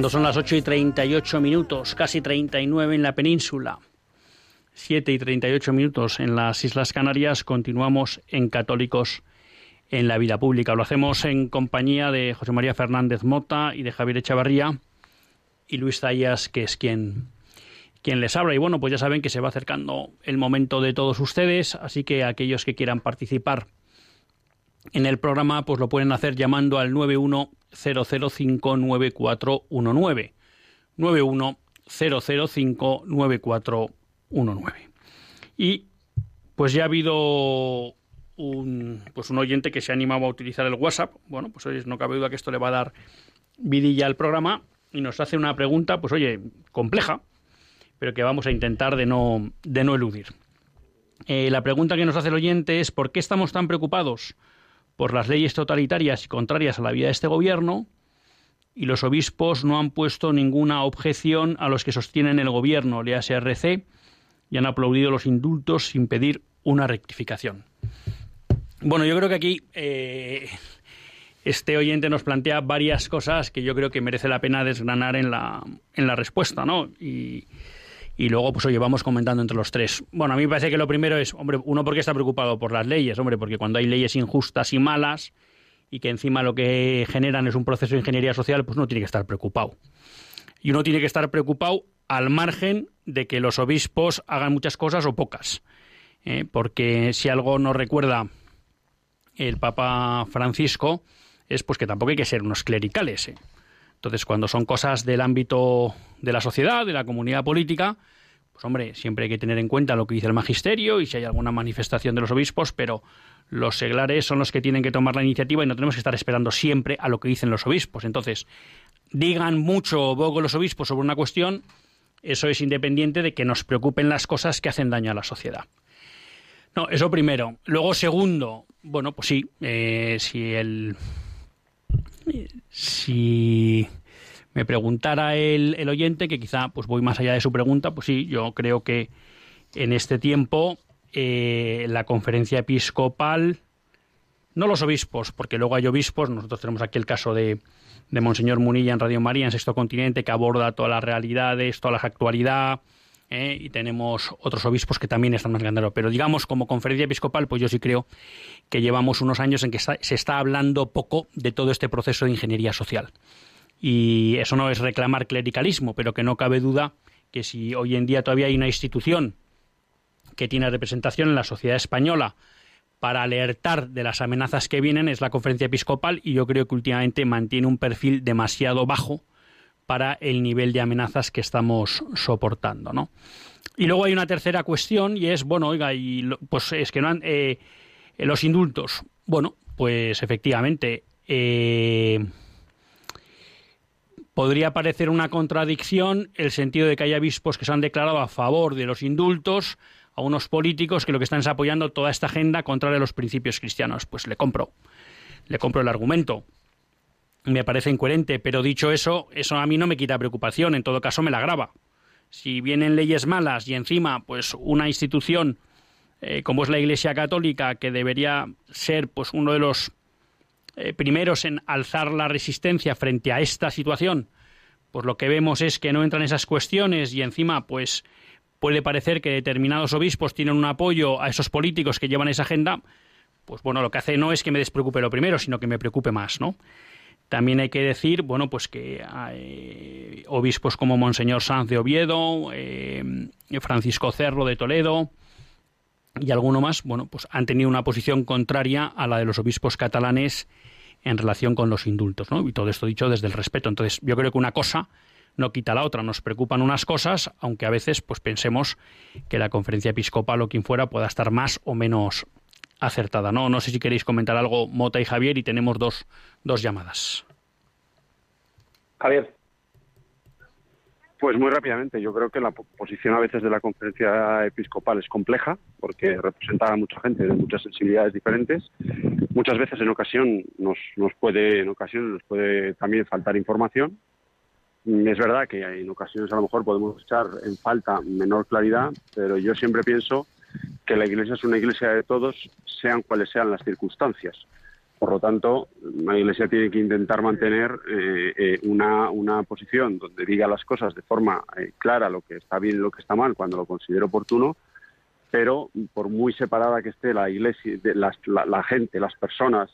Cuando son las 8 y 38 minutos, casi 39 en la península, 7 y 38 minutos en las Islas Canarias, continuamos en Católicos en la Vida Pública. Lo hacemos en compañía de José María Fernández Mota y de Javier Echavarría y Luis Zayas, que es quien, quien les habla. Y bueno, pues ya saben que se va acercando el momento de todos ustedes, así que aquellos que quieran participar en el programa, pues lo pueden hacer llamando al 910059419. 910059419. Y pues ya ha habido un, pues un oyente que se ha animado a utilizar el WhatsApp. Bueno, pues oye, no cabe duda que esto le va a dar vidilla al programa y nos hace una pregunta, pues oye, compleja, pero que vamos a intentar de no, de no eludir. Eh, la pregunta que nos hace el oyente es ¿por qué estamos tan preocupados por las leyes totalitarias y contrarias a la vida de este gobierno, y los obispos no han puesto ninguna objeción a los que sostienen el gobierno, le RC, y han aplaudido los indultos sin pedir una rectificación. Bueno, yo creo que aquí eh, este oyente nos plantea varias cosas que yo creo que merece la pena desgranar en la, en la respuesta, ¿no? Y, y luego, pues oye, vamos comentando entre los tres. Bueno, a mí me parece que lo primero es, hombre, uno porque está preocupado por las leyes, hombre, porque cuando hay leyes injustas y malas y que encima lo que generan es un proceso de ingeniería social, pues uno tiene que estar preocupado. Y uno tiene que estar preocupado al margen de que los obispos hagan muchas cosas o pocas. ¿eh? porque si algo nos recuerda el Papa Francisco es pues que tampoco hay que ser unos clericales. ¿eh? Entonces, cuando son cosas del ámbito de la sociedad, de la comunidad política, pues hombre, siempre hay que tener en cuenta lo que dice el magisterio y si hay alguna manifestación de los obispos, pero los seglares son los que tienen que tomar la iniciativa y no tenemos que estar esperando siempre a lo que dicen los obispos. Entonces, digan mucho o poco los obispos sobre una cuestión, eso es independiente de que nos preocupen las cosas que hacen daño a la sociedad. No, eso primero. Luego, segundo, bueno, pues sí, eh, si el si me preguntara el, oyente, que quizá pues voy más allá de su pregunta, pues sí, yo creo que en este tiempo eh, la conferencia episcopal, no los obispos, porque luego hay obispos, nosotros tenemos aquí el caso de, de Monseñor Munilla en Radio María, en Sexto Continente, que aborda todas las realidades, toda la actualidad, ¿eh? y tenemos otros obispos que también están más grandes. Pero digamos, como conferencia episcopal, pues yo sí creo que llevamos unos años en que se está hablando poco de todo este proceso de ingeniería social. Y eso no es reclamar clericalismo, pero que no cabe duda que si hoy en día todavía hay una institución que tiene representación en la sociedad española para alertar de las amenazas que vienen es la conferencia episcopal y yo creo que últimamente mantiene un perfil demasiado bajo para el nivel de amenazas que estamos soportando, ¿no? Y luego hay una tercera cuestión y es, bueno, oiga, y pues es que no han, eh, los indultos, bueno, pues efectivamente eh, podría parecer una contradicción el sentido de que hay obispos que se han declarado a favor de los indultos a unos políticos que lo que están es apoyando toda esta agenda contraria a los principios cristianos. Pues le compro, le compro el argumento me parece incoherente, pero dicho eso, eso a mí no me quita preocupación, en todo caso me la agrava. Si vienen leyes malas y encima, pues una institución eh, como es la Iglesia Católica, que debería ser pues uno de los eh, primeros en alzar la resistencia frente a esta situación, pues lo que vemos es que no entran esas cuestiones y encima, pues puede parecer que determinados obispos tienen un apoyo a esos políticos que llevan esa agenda, pues bueno, lo que hace no es que me despreocupe lo primero, sino que me preocupe más, ¿no? También hay que decir, bueno, pues que hay obispos como Monseñor Sanz de Oviedo, eh, Francisco Cerro de Toledo y alguno más, bueno, pues han tenido una posición contraria a la de los obispos catalanes en relación con los indultos, ¿no? Y todo esto dicho desde el respeto. Entonces, yo creo que una cosa no quita la otra. Nos preocupan unas cosas, aunque a veces pues pensemos que la conferencia episcopal o quien fuera pueda estar más o menos acertada. No, no sé si queréis comentar algo, Mota y Javier, y tenemos dos, dos llamadas. Javier. Pues muy rápidamente, yo creo que la posición a veces de la conferencia episcopal es compleja porque representa a mucha gente de muchas sensibilidades diferentes. Muchas veces en ocasión nos, nos puede, en ocasiones nos puede también faltar información. Es verdad que en ocasiones a lo mejor podemos echar en falta menor claridad, pero yo siempre pienso que la Iglesia es una Iglesia de todos, sean cuales sean las circunstancias. Por lo tanto, la Iglesia tiene que intentar mantener eh, eh, una, una, posición donde diga las cosas de forma eh, clara, lo que está bien y lo que está mal, cuando lo considere oportuno, pero por muy separada que esté la Iglesia, de la, la, gente, las personas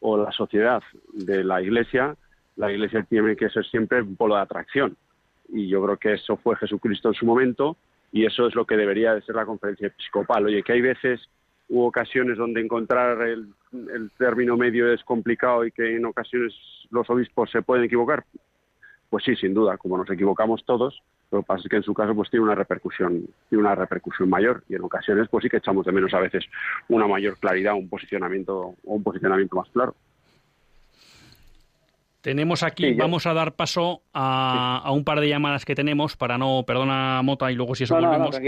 o la sociedad de la Iglesia, la Iglesia tiene que ser siempre un polo de atracción. Y yo creo que eso fue Jesucristo en su momento y eso es lo que debería de ser la conferencia episcopal. Oye, que hay veces u ocasiones donde encontrar el, término medio es complicado y que en ocasiones los obispos se pueden equivocar, pues sí, sin duda, como nos equivocamos todos, lo que pasa es que en su caso pues tiene una repercusión, tiene una repercusión mayor y en ocasiones pues sí que echamos de menos a veces una mayor claridad, un posicionamiento o un posicionamiento más claro. Tenemos aquí, vamos a dar paso a, un par de llamadas que tenemos para no, perdona Mota, y luego si eso volvemos,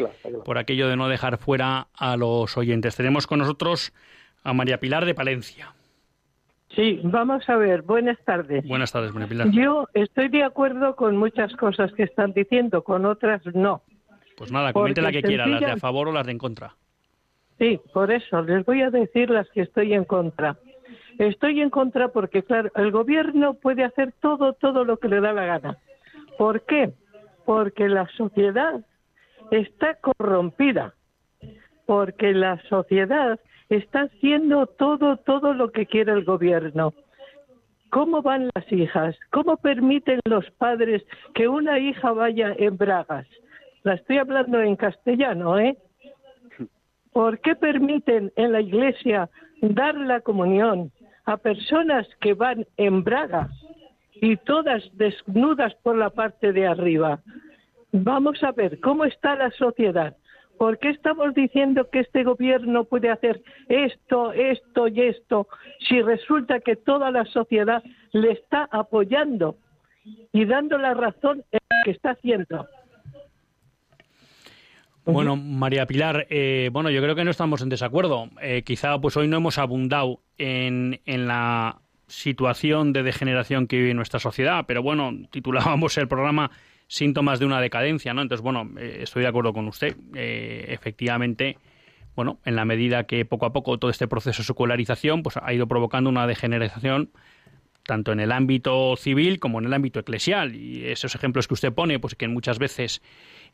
por aquello de no dejar fuera a los oyentes. Tenemos con nosotros a María Pilar de Palencia. Sí, vamos a ver, buenas tardes. Buenas tardes, María Pilar. Yo estoy de acuerdo con muchas cosas que están diciendo, con otras no. Pues nada, comente la que quiera, las de a favor o las de en contra. Sí, por eso, les voy a decir las que estoy en contra. Estoy en contra porque, claro, el gobierno puede hacer todo, todo lo que le da la gana. ¿Por qué? Porque la sociedad está corrompida, porque la sociedad está haciendo todo, todo lo que quiere el gobierno. ¿Cómo van las hijas? ¿Cómo permiten los padres que una hija vaya en bragas? La estoy hablando en castellano, ¿eh? ¿Por qué permiten en la iglesia dar la comunión, a personas que van en bragas y todas desnudas por la parte de arriba. Vamos a ver cómo está la sociedad. ¿Por qué estamos diciendo que este gobierno puede hacer esto, esto y esto si resulta que toda la sociedad le está apoyando y dando la razón en lo que está haciendo? Bueno, María Pilar, eh, bueno, yo creo que no estamos en desacuerdo. Eh, quizá pues hoy no hemos abundado en, en la situación de degeneración que vive nuestra sociedad, pero bueno, titulábamos el programa Síntomas de una decadencia, ¿no? Entonces, bueno, eh, estoy de acuerdo con usted. efectivamente, bueno, en la medida que poco a poco todo este proceso de secularización pues, ha ido provocando una degeneración tanto en el ámbito civil como en el ámbito eclesial. Y esos ejemplos que usted pone, pues que muchas veces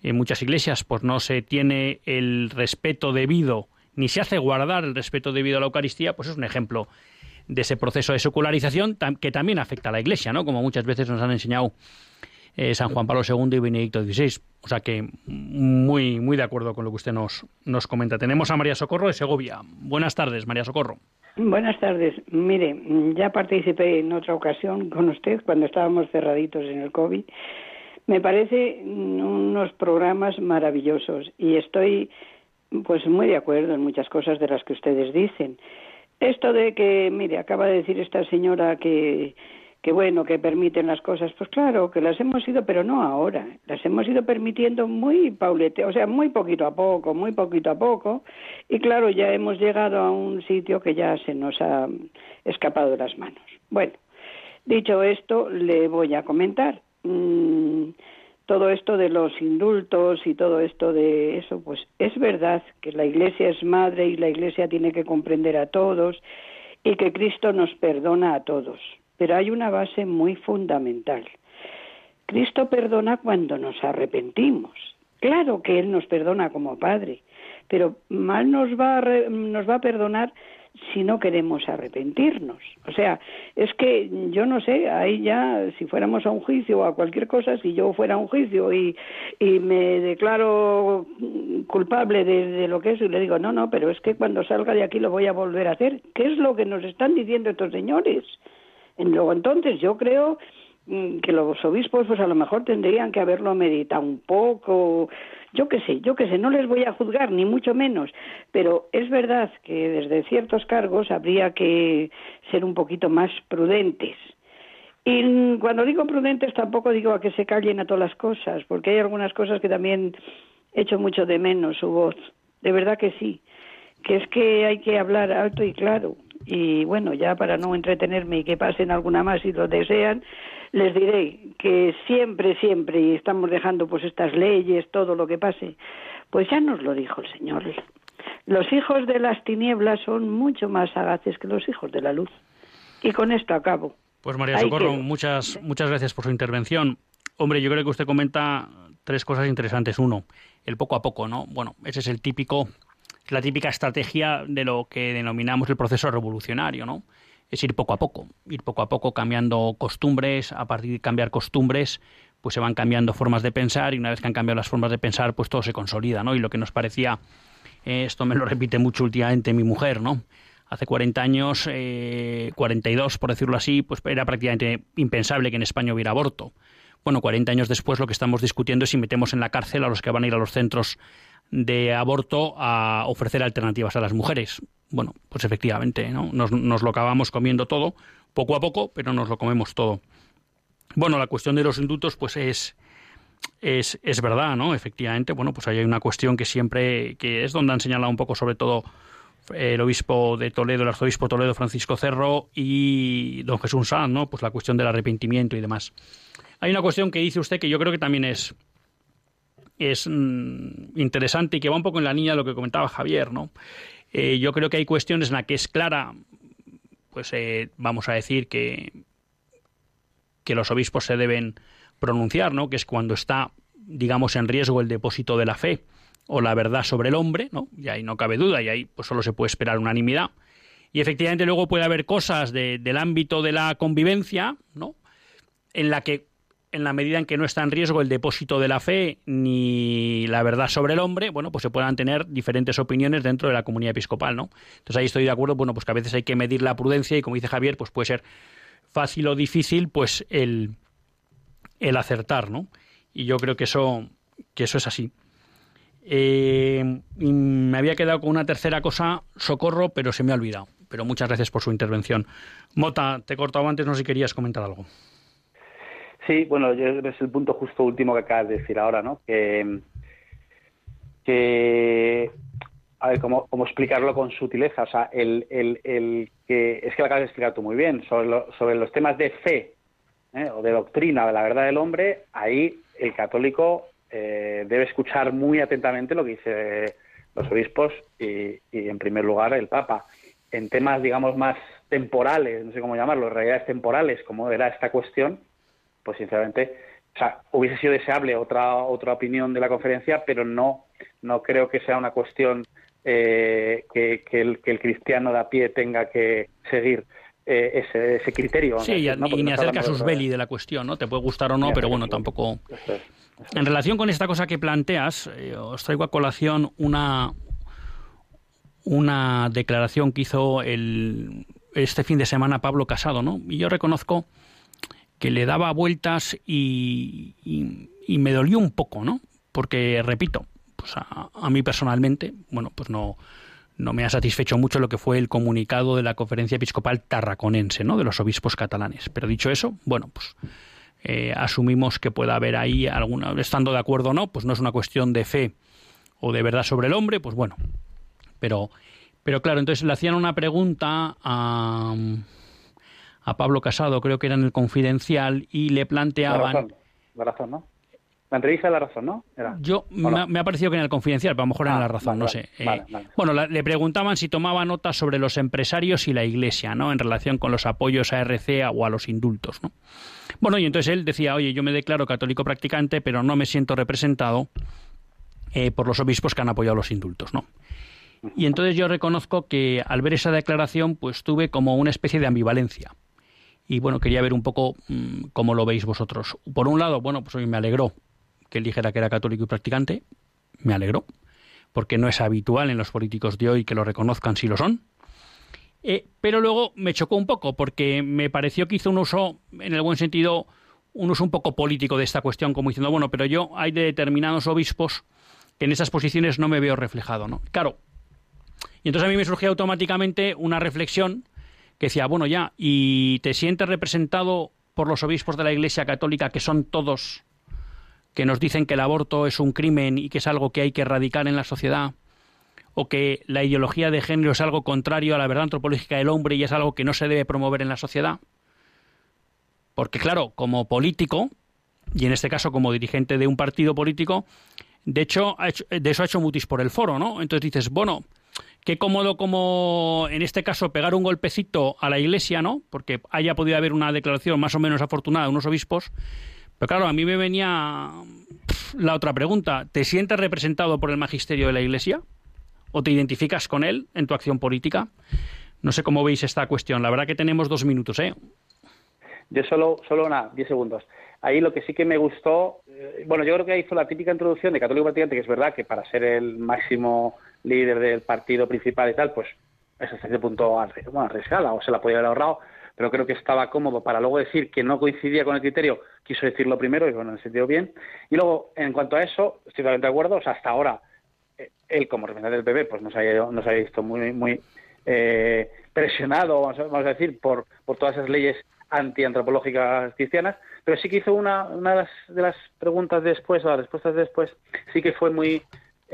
en muchas iglesias pues no se tiene el respeto debido ni se hace guardar el respeto debido a la Eucaristía, pues es un ejemplo de ese proceso de secularización que también afecta a la Iglesia, ¿no? Como muchas veces nos han enseñado eh, San Juan Pablo II y Benedicto XVI. O sea que muy, muy de acuerdo con lo que usted nos, nos comenta. Tenemos a María Socorro de Segovia. Buenas tardes, María Socorro. Buenas tardes. Mire, ya participé en otra ocasión con usted cuando estábamos cerraditos en el COVID me parece unos programas maravillosos y estoy pues muy de acuerdo en muchas cosas de las que ustedes dicen. Esto de que, mire, acaba de decir esta señora que que bueno, que permiten las cosas, pues claro, que las hemos ido, pero no ahora, las hemos ido permitiendo muy paulete, o sea, muy poquito a poco, muy poquito a poco, y claro, ya hemos llegado a un sitio que ya se nos ha escapado de las manos. Bueno, dicho esto, le voy a comentar. Mm, todo esto de los indultos y todo esto de eso, pues es verdad que la Iglesia es madre y la Iglesia tiene que comprender a todos y que Cristo nos perdona a todos. Pero hay una base muy fundamental. Cristo perdona cuando nos arrepentimos. Claro que Él nos perdona como Padre, pero mal nos va nos va a perdonar si no queremos arrepentirnos. O sea, es que yo no sé, ahí ya, si fuéramos a un juicio o a cualquier cosa, si yo fuera a un juicio y, y me declaro culpable de, lo que es, y le digo, no, no, pero es que cuando salga de aquí lo voy a volver a hacer. ¿Qué es lo que nos están diciendo estos señores? Luego entonces yo creo mm, que los obispos pues a lo mejor tendrían que haberlo meditado un poco, yo qué sé, yo qué sé, no les voy a juzgar, ni mucho menos, pero es verdad que desde ciertos cargos habría que ser un poquito más prudentes. Y cuando digo prudentes tampoco digo a que se callen a todas las cosas, porque hay algunas cosas que también echo mucho de menos su voz. De verdad que sí, que es que hay que hablar alto y claro. Y bueno, ya para no entretenerme y que pasen alguna más si lo desean, les diré que siempre, siempre, y estamos dejando pues estas leyes, todo lo que pase, pues ya nos lo dijo el Señor. Los hijos de las tinieblas son mucho más sagaces que los hijos de la luz. Y con esto acabo. Pues María Socorro, muchas, muchas gracias por su intervención. Hombre, yo creo que usted comenta tres cosas interesantes. Uno, el poco a poco, ¿no? Bueno, ese es el típico, la típica estrategia de lo que denominamos el proceso revolucionario, ¿no? Es ir poco a poco, ir poco a poco cambiando costumbres, a partir de cambiar costumbres, pues se van cambiando formas de pensar y una vez que han cambiado las formas de pensar, pues todo se consolida, ¿no? Y lo que nos parecía, eh, esto me lo repite mucho últimamente mi mujer, ¿no? Hace 40 años, eh, 42 por decirlo así, pues era prácticamente impensable que en España hubiera aborto. Bueno, 40 años después lo que estamos discutiendo es si metemos en la cárcel a los que van a ir a los centros de aborto a ofrecer alternativas a las mujeres. Bueno, pues efectivamente, ¿no? Nos, nos lo acabamos comiendo todo, poco a poco, pero nos lo comemos todo. Bueno, la cuestión de los indultos, pues es, es, es verdad, ¿no? Efectivamente, bueno, pues hay una cuestión que siempre, que es donde han señalado un poco sobre todo el obispo de Toledo, el arzobispo Toledo, Francisco Cerro, y don Jesús Sanz, ¿no? Pues la cuestión del arrepentimiento y demás. Hay una cuestión que dice usted que yo creo que también es, es mm, interesante y que va un poco en la línea de lo que comentaba Javier, ¿no? Eh, yo creo que hay cuestiones en las que es clara, pues eh, vamos a decir que que los obispos se deben pronunciar, ¿no? que es cuando está, digamos, en riesgo el depósito de la fe o la verdad sobre el hombre, ¿no? y ahí no cabe duda, y ahí pues solo se puede esperar unanimidad. Y efectivamente luego puede haber cosas del ámbito de la convivencia, ¿no? en la que en la medida en que no está en riesgo el depósito de la fe ni la verdad sobre el hombre, bueno, pues se puedan tener diferentes opiniones dentro de la comunidad episcopal, ¿no? Entonces ahí estoy de acuerdo, bueno, pues que a veces hay que medir la prudencia y como dice Javier, pues puede ser fácil o difícil, pues el, el acertar, ¿no? Y yo creo que eso, que eso es así. Eh, me había quedado con una tercera cosa, socorro, pero se me ha olvidado. Pero muchas gracias por su intervención. Mota, te he cortado antes, no sé si querías comentar algo. Sí, bueno, es el punto justo último que acabas de decir ahora, ¿no? Que, a ver, ¿cómo, ¿cómo, explicarlo con sutileza? O sea, el, el, el que es que lo acabas de explicar tú muy bien, sobre, sobre los temas de fe ¿eh? o de doctrina de la verdad del hombre, ahí el católico eh, debe escuchar muy atentamente lo que dice los obispos y, y, en primer lugar, el Papa. En temas, digamos, más temporales, no sé cómo llamarlo, realidades temporales, como era esta cuestión, pues sinceramente, o sea, hubiese sido deseable otra, otra opinión de la conferencia, pero no, no creo que sea una cuestión eh, que, que, el, que, el, cristiano de a pie tenga que seguir eh, ese, ese, criterio. Sí, ¿no? y, ni acerca sus belli de la cuestión, ¿no? Te puede gustar o no, pero bueno, tampoco... En relación con esta cosa que planteas, eh, os traigo a colación una, una declaración que hizo el, este fin de semana Pablo Casado, ¿no? Y yo reconozco que le daba vueltas y, y, me dolió un poco, ¿no? Porque, repito, pues a, mí personalmente, bueno, pues no, no me ha satisfecho mucho lo que fue el comunicado de la Conferencia Episcopal Tarraconense, ¿no? De los obispos catalanes. Pero dicho eso, bueno, pues eh, asumimos que pueda haber ahí alguna, estando de acuerdo o no, pues no es una cuestión de fe o de verdad sobre el hombre, pues bueno. Pero, pero claro, entonces le hacían una pregunta a, a Pablo Casado, creo que era en el Confidencial, y le planteaban. La razón, la razón ¿no? La entrevista de la razón, ¿no? Yo me, ha parecido que en el confidencial, pero a lo mejor en la razón, no sé. bueno, le preguntaban si tomaba nota sobre los empresarios y la Iglesia, ¿no? En relación con los apoyos a RC o a los indultos, ¿no? Bueno, y entonces él decía, oye, yo me declaro católico practicante, pero no me siento representado eh, por los obispos que han apoyado los indultos, ¿no? Y entonces yo reconozco que al ver esa declaración, pues tuve como una especie de ambivalencia. Y bueno, quería ver un poco mmm, cómo lo veis vosotros. Por un lado, bueno, pues hoy me alegró que él dijera que era católico y practicante, me alegró, porque no es habitual en los políticos de hoy que lo reconozcan si lo son. Eh, pero luego me chocó un poco, porque me pareció que hizo un uso, en el buen sentido, un uso un poco político de esta cuestión, como diciendo, bueno, pero yo hay de determinados obispos que en esas posiciones no me veo reflejado, ¿no? Claro. Y entonces a mí me surgió automáticamente una reflexión que decía, bueno, ya, ¿y te sientes representado por los obispos de la Iglesia Católica que son todos que nos dicen que el aborto es un crimen y que es algo que hay que erradicar en la sociedad, o que la ideología de género es algo contrario a la verdad antropológica del hombre y es algo que no se debe promover en la sociedad. Porque claro, como político, y en este caso como dirigente de un partido político, de hecho, de eso ha hecho mutis por el foro, ¿no? Entonces dices, bueno, qué cómodo como en este caso pegar un golpecito a la Iglesia, ¿no? Porque haya podido haber una declaración más o menos afortunada de unos obispos. Pero claro, a mí me venía la otra pregunta. ¿Te sientes representado por el magisterio de la Iglesia? ¿O te identificas con él en tu acción política? No sé cómo veis esta cuestión. La verdad que tenemos dos minutos, ¿eh? Yo solo, solo una, diez segundos. Ahí lo que sí que me gustó, eh, bueno, yo creo que hizo la típica introducción de Católico Practicante, que es verdad que para ser el máximo líder del partido principal y tal, pues es hasta ese punto bueno, arriesgada o se la podía haber ahorrado, pero creo que estaba cómodo para luego decir que no coincidía con el criterio, quiso decirlo primero y bueno, en sentido bien. Y luego, en cuanto a eso, estoy totalmente de acuerdo, o sea, hasta ahora, eh, él como representante del PP, pues nos ha, nos ha visto muy, muy eh, presionado, vamos a, decir, por, por todas esas leyes antiantropológicas cristianas, pero sí que hizo una, una de, las, preguntas después, o las respuestas después, sí que fue muy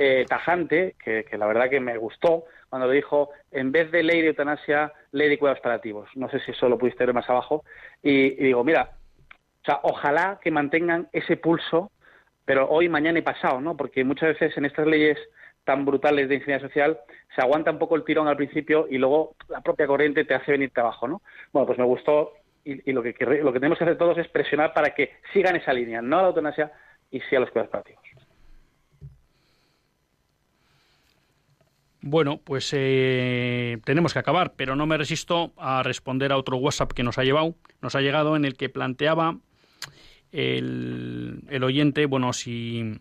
eh, tajante, que, la verdad que me gustó, cuando le dijo, en vez de ley de eutanasia, ley de cuidados paliativos. No sé si eso lo pudiste ver más abajo. Y, digo, mira, o sea, ojalá que mantengan ese pulso, pero hoy, mañana y pasado, ¿no? Porque muchas veces en estas leyes tan brutales de ingeniería social se aguanta un poco el tirón al principio y luego la propia corriente te hace venirte abajo, ¿no? Bueno, pues me gustó y, lo, que, lo que tenemos que hacer todos es presionar para que sigan esa línea, no a la eutanasia y sí a los cuidados paliativos. Bueno, pues eh, tenemos que acabar, pero no me resisto a responder a otro WhatsApp que nos ha llevado, nos ha llegado en el que planteaba el, el oyente, bueno, si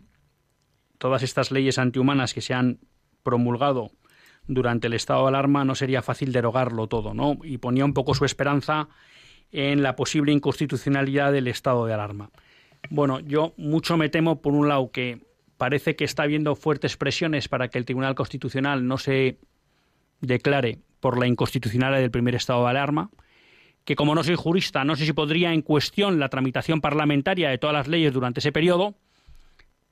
todas estas leyes antihumanas que se han promulgado durante el estado de alarma no sería fácil derogarlo todo, ¿no? Y ponía un poco su esperanza en la posible inconstitucionalidad del estado de alarma. Bueno, yo mucho me temo, por un lado, que parece que está habiendo fuertes presiones para que el Tribunal Constitucional no se declare por la inconstitucionalidad del primer estado de alarma, que como no soy jurista, no sé si podría en cuestión la tramitación parlamentaria de todas las leyes durante ese periodo,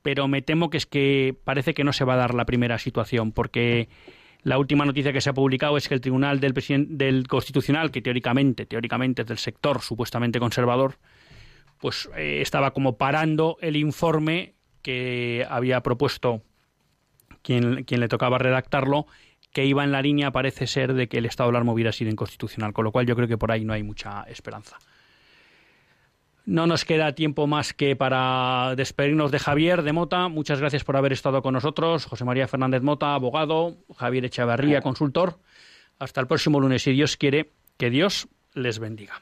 pero me temo que es que parece que no se va a dar la primera situación, porque la última noticia que se ha publicado es que el Tribunal del, del Constitucional, que teóricamente, teóricamente es del sector supuestamente conservador, pues eh, estaba como parando el informe que había propuesto quien, quien le tocaba redactarlo, que iba en la línea, parece ser, de que el estado de alarma hubiera sido inconstitucional, con lo cual yo creo que por ahí no hay mucha esperanza. No nos queda tiempo más que para despedirnos de Javier de Mota. Muchas gracias por haber estado con nosotros. José María Fernández Mota, abogado. Javier Echevarría, consultor. Hasta el próximo lunes, si Dios quiere. Que Dios les bendiga.